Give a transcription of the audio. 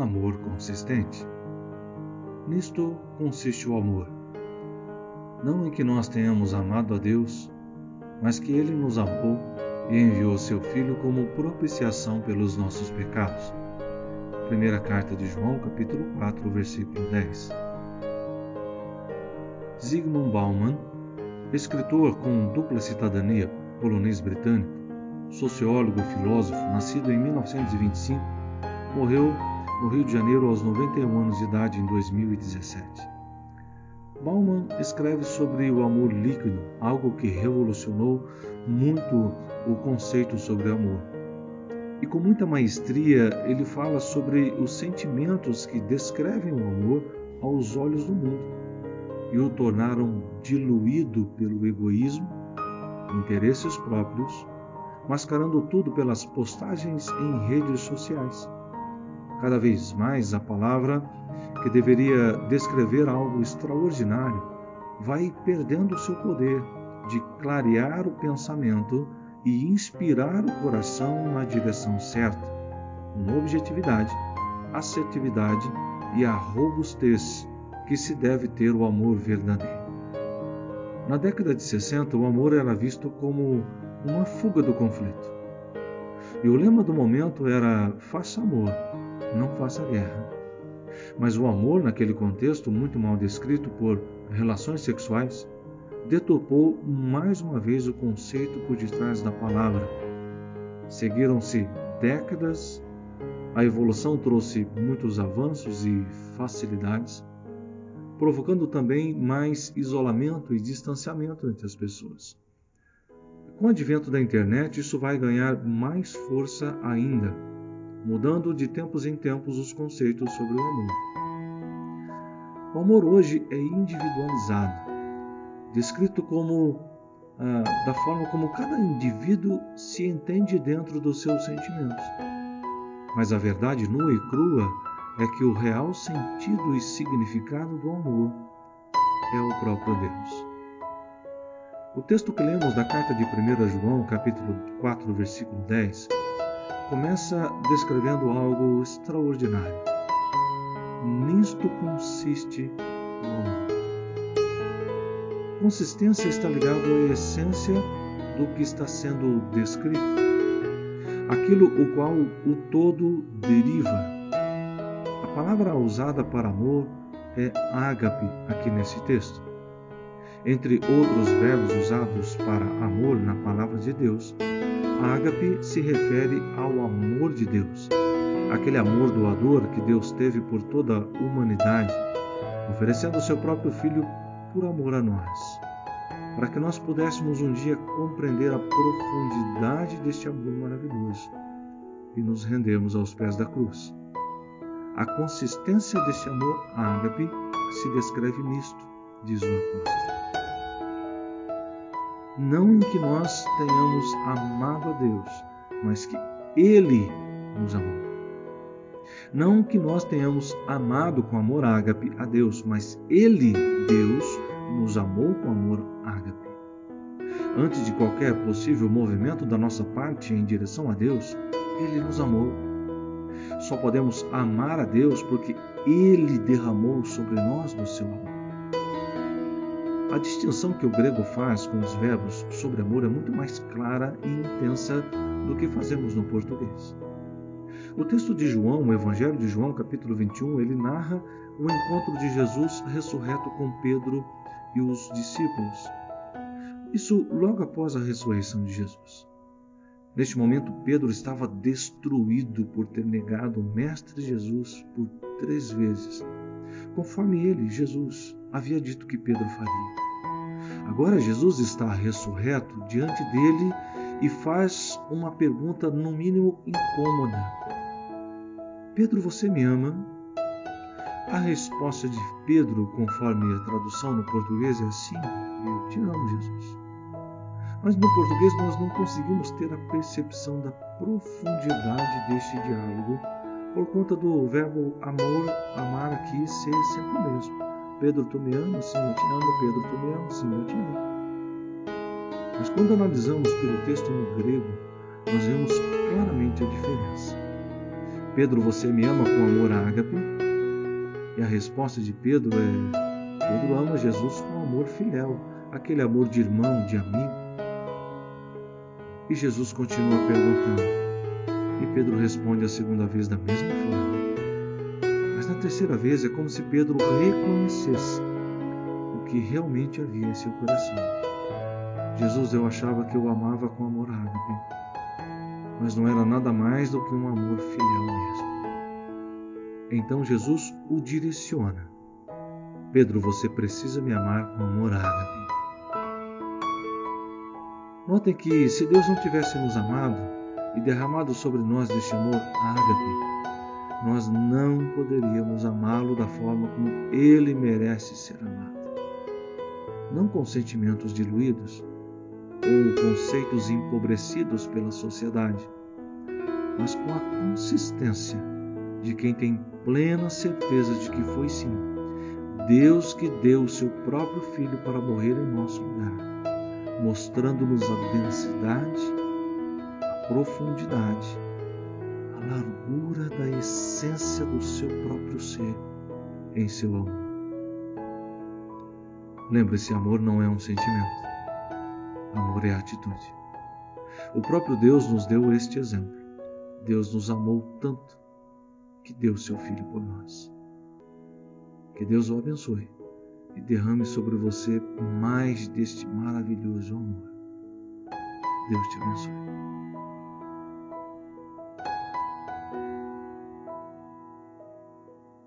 Amor consistente. Nisto consiste o amor. Não em que nós tenhamos amado a Deus, mas que Ele nos amou e enviou seu Filho como propiciação pelos nossos pecados. Primeira carta de João, capítulo 4, versículo 10. Zygmunt Bauman, escritor com dupla cidadania, polonês britânico, sociólogo e filósofo, nascido em 1925, morreu no Rio de Janeiro aos 91 anos de idade em 2017. Bauman escreve sobre o amor líquido, algo que revolucionou muito o conceito sobre amor. E com muita maestria, ele fala sobre os sentimentos que descrevem o amor aos olhos do mundo e o tornaram diluído pelo egoísmo, interesses próprios, mascarando tudo pelas postagens em redes sociais. Cada vez mais a palavra que deveria descrever algo extraordinário, vai perdendo seu poder de clarear o pensamento e inspirar o coração na direção certa, com objetividade, assertividade e a robustez que se deve ter o amor verdadeiro. Na década de 60, o amor era visto como uma fuga do conflito. E o lema do momento era: faça amor, não faça guerra. Mas o amor, naquele contexto muito mal descrito por relações sexuais, detopou mais uma vez o conceito por detrás da palavra. Seguiram-se décadas, a evolução trouxe muitos avanços e facilidades, provocando também mais isolamento e distanciamento entre as pessoas. Com o advento da internet, isso vai ganhar mais força ainda mudando de tempos em tempos os conceitos sobre o amor. O amor hoje é individualizado, descrito como ah, da forma como cada indivíduo se entende dentro dos seus sentimentos. Mas a verdade nua e crua é que o real sentido e significado do amor é o próprio Deus. O texto que lemos da carta de 1 João, capítulo 4, versículo 10, começa descrevendo algo extraordinário. Nisto consiste o amor. Consistência está ligada à essência do que está sendo descrito, aquilo o qual o todo deriva. A palavra usada para amor é ágape aqui nesse texto. Entre outros verbos usados para amor na palavra de Deus, Ágape se refere ao amor de Deus, aquele amor doador que Deus teve por toda a humanidade, oferecendo o seu próprio Filho por amor a nós, para que nós pudéssemos um dia compreender a profundidade deste amor maravilhoso e nos rendermos aos pés da cruz. A consistência deste amor ágape se descreve nisto, diz o apóstolo não em que nós tenhamos amado a Deus, mas que Ele nos amou. Não que nós tenhamos amado com amor ágape a Deus, mas Ele, Deus, nos amou com amor ágape. Antes de qualquer possível movimento da nossa parte em direção a Deus, Ele nos amou. Só podemos amar a Deus porque Ele derramou sobre nós do seu amor. A distinção que o grego faz com os verbos sobre amor é muito mais clara e intensa do que fazemos no português. O texto de João, o Evangelho de João, capítulo 21, ele narra o encontro de Jesus ressurreto com Pedro e os discípulos. Isso logo após a ressurreição de Jesus. Neste momento, Pedro estava destruído por ter negado o Mestre Jesus por três vezes, conforme ele, Jesus, havia dito que Pedro faria. Agora Jesus está ressurreto diante dele e faz uma pergunta, no mínimo incômoda: Pedro, você me ama? A resposta de Pedro, conforme a tradução no português, é assim: Eu te amo, Jesus. Mas no português nós não conseguimos ter a percepção da profundidade deste diálogo por conta do verbo amor, amar aqui ser sempre o mesmo. Pedro, tu me amas? Sim, eu te amo. Pedro, tu me amas? Sim, eu te amo. Mas quando analisamos pelo texto no grego, nós vemos claramente a diferença. Pedro, você me ama com amor ágape? E a resposta de Pedro é: Pedro ama Jesus com amor filial, aquele amor de irmão, de amigo. E Jesus continua perguntando. E Pedro responde a segunda vez da mesma forma. Na terceira vez é como se Pedro reconhecesse o que realmente havia em seu coração. Jesus, eu achava que eu amava com amor ágape mas não era nada mais do que um amor fiel mesmo. Então Jesus o direciona. Pedro, você precisa me amar com amor ágape. Notem que se Deus não tivesse nos amado e derramado sobre nós deste amor ágape, nós não poderíamos amá-lo da forma como ele merece ser amado. Não com sentimentos diluídos, ou conceitos empobrecidos pela sociedade, mas com a consistência de quem tem plena certeza de que foi sim Deus que deu o seu próprio Filho para morrer em nosso lugar, mostrando-nos a densidade, a profundidade, a largura da essência do seu próprio ser em seu amor. Lembre-se, amor não é um sentimento. Amor é atitude. O próprio Deus nos deu este exemplo. Deus nos amou tanto que deu seu Filho por nós. Que Deus o abençoe e derrame sobre você mais deste maravilhoso amor. Deus te abençoe.